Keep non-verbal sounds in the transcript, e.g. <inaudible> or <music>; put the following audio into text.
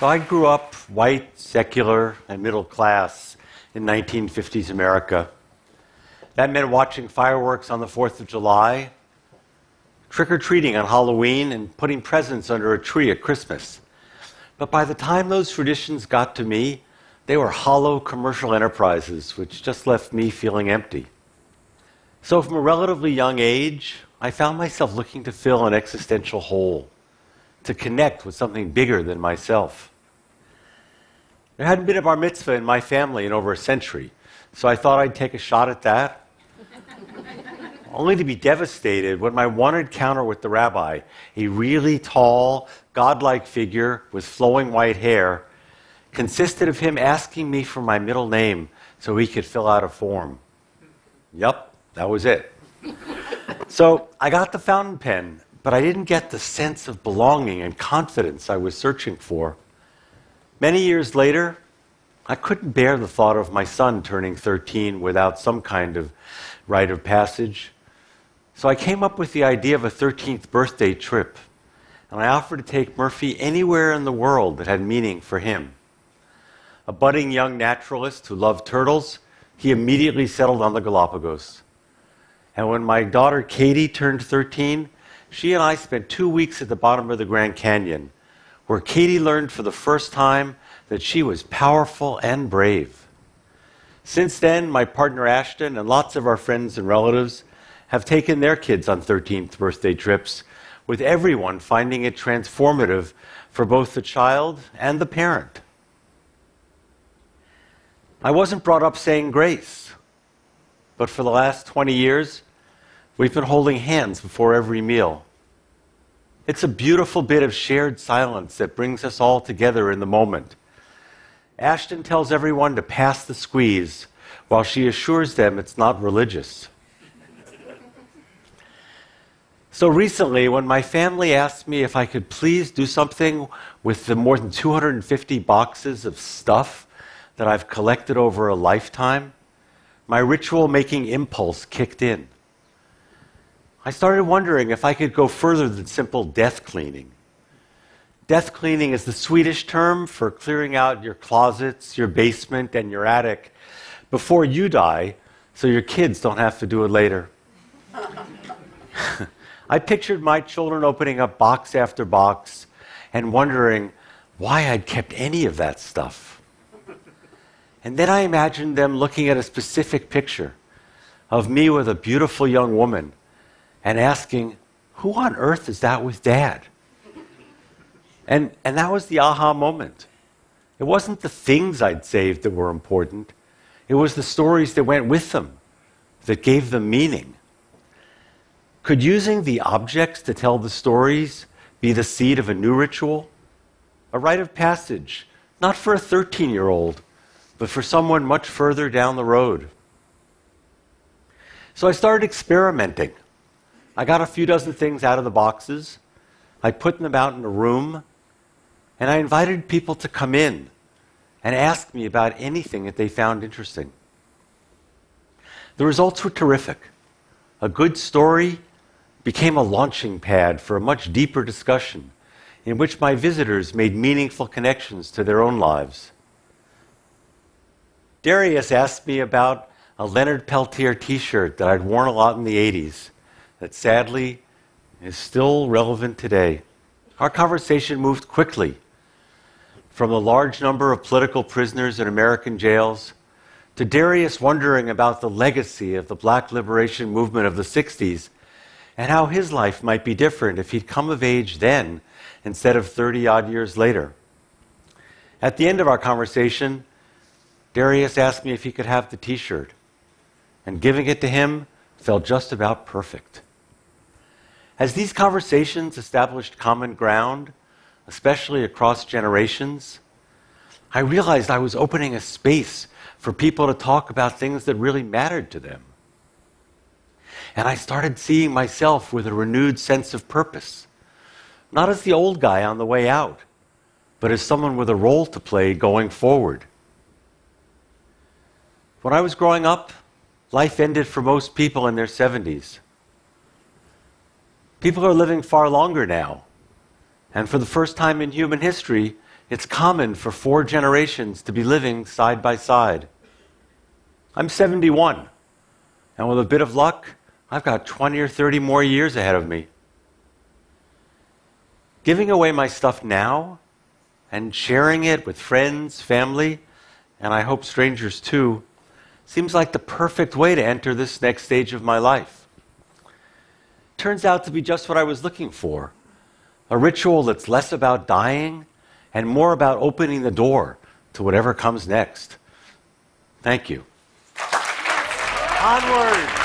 So I grew up white, secular, and middle class in 1950s America. That meant watching fireworks on the 4th of July, trick or treating on Halloween, and putting presents under a tree at Christmas. But by the time those traditions got to me, they were hollow commercial enterprises, which just left me feeling empty. So, from a relatively young age, I found myself looking to fill an existential hole, to connect with something bigger than myself. There hadn't been a bar mitzvah in my family in over a century, so I thought I'd take a shot at that. <laughs> Only to be devastated when my one encounter with the rabbi, a really tall, godlike figure with flowing white hair, consisted of him asking me for my middle name so he could fill out a form. Yep, that was it. <laughs> so I got the fountain pen, but I didn't get the sense of belonging and confidence I was searching for. Many years later, I couldn't bear the thought of my son turning 13 without some kind of rite of passage. So I came up with the idea of a 13th birthday trip, and I offered to take Murphy anywhere in the world that had meaning for him a budding young naturalist who loved turtles, he immediately settled on the Galapagos. And when my daughter Katie turned 13, she and I spent two weeks at the bottom of the Grand Canyon, where Katie learned for the first time that she was powerful and brave. Since then, my partner Ashton and lots of our friends and relatives have taken their kids on 13th birthday trips, with everyone finding it transformative for both the child and the parent. I wasn't brought up saying grace, but for the last 20 years, we've been holding hands before every meal. It's a beautiful bit of shared silence that brings us all together in the moment. Ashton tells everyone to pass the squeeze, while she assures them it's not religious. So recently, when my family asked me if I could please do something with the more than 250 boxes of stuff that I've collected over a lifetime, my ritual making impulse kicked in. I started wondering if I could go further than simple death cleaning. Death cleaning is the Swedish term for clearing out your closets, your basement, and your attic before you die so your kids don't have to do it later. <laughs> I pictured my children opening up box after box and wondering why I'd kept any of that stuff. And then I imagined them looking at a specific picture of me with a beautiful young woman and asking, Who on earth is that with dad? And, and that was the aha moment. It wasn't the things I'd saved that were important, it was the stories that went with them that gave them meaning. Could using the objects to tell the stories be the seed of a new ritual? A rite of passage, not for a 13 year old but for someone much further down the road. So I started experimenting. I got a few dozen things out of the boxes. I put them out in a room, and I invited people to come in and ask me about anything that they found interesting. The results were terrific. A good story became a launching pad for a much deeper discussion in which my visitors made meaningful connections to their own lives. Darius asked me about a Leonard Peltier t shirt that I'd worn a lot in the 80s that sadly is still relevant today. Our conversation moved quickly from the large number of political prisoners in American jails to Darius wondering about the legacy of the black liberation movement of the 60s and how his life might be different if he'd come of age then instead of 30 odd years later. At the end of our conversation, Darius asked me if he could have the t shirt, and giving it to him felt just about perfect. As these conversations established common ground, especially across generations, I realized I was opening a space for people to talk about things that really mattered to them. And I started seeing myself with a renewed sense of purpose, not as the old guy on the way out, but as someone with a role to play going forward. When I was growing up, life ended for most people in their 70s. People are living far longer now. And for the first time in human history, It's common for four generations to be living side by side. I'm 71, and with a bit of luck, I've got 20 or 30 more years ahead of me. Giving away my stuff now and sharing it with friends, family, and I hope strangers too, seems like the perfect way to enter this next stage of my life. Turns out to be just what I was looking for a ritual that's less about dying and more about opening the door to whatever comes next. Thank you. Onward!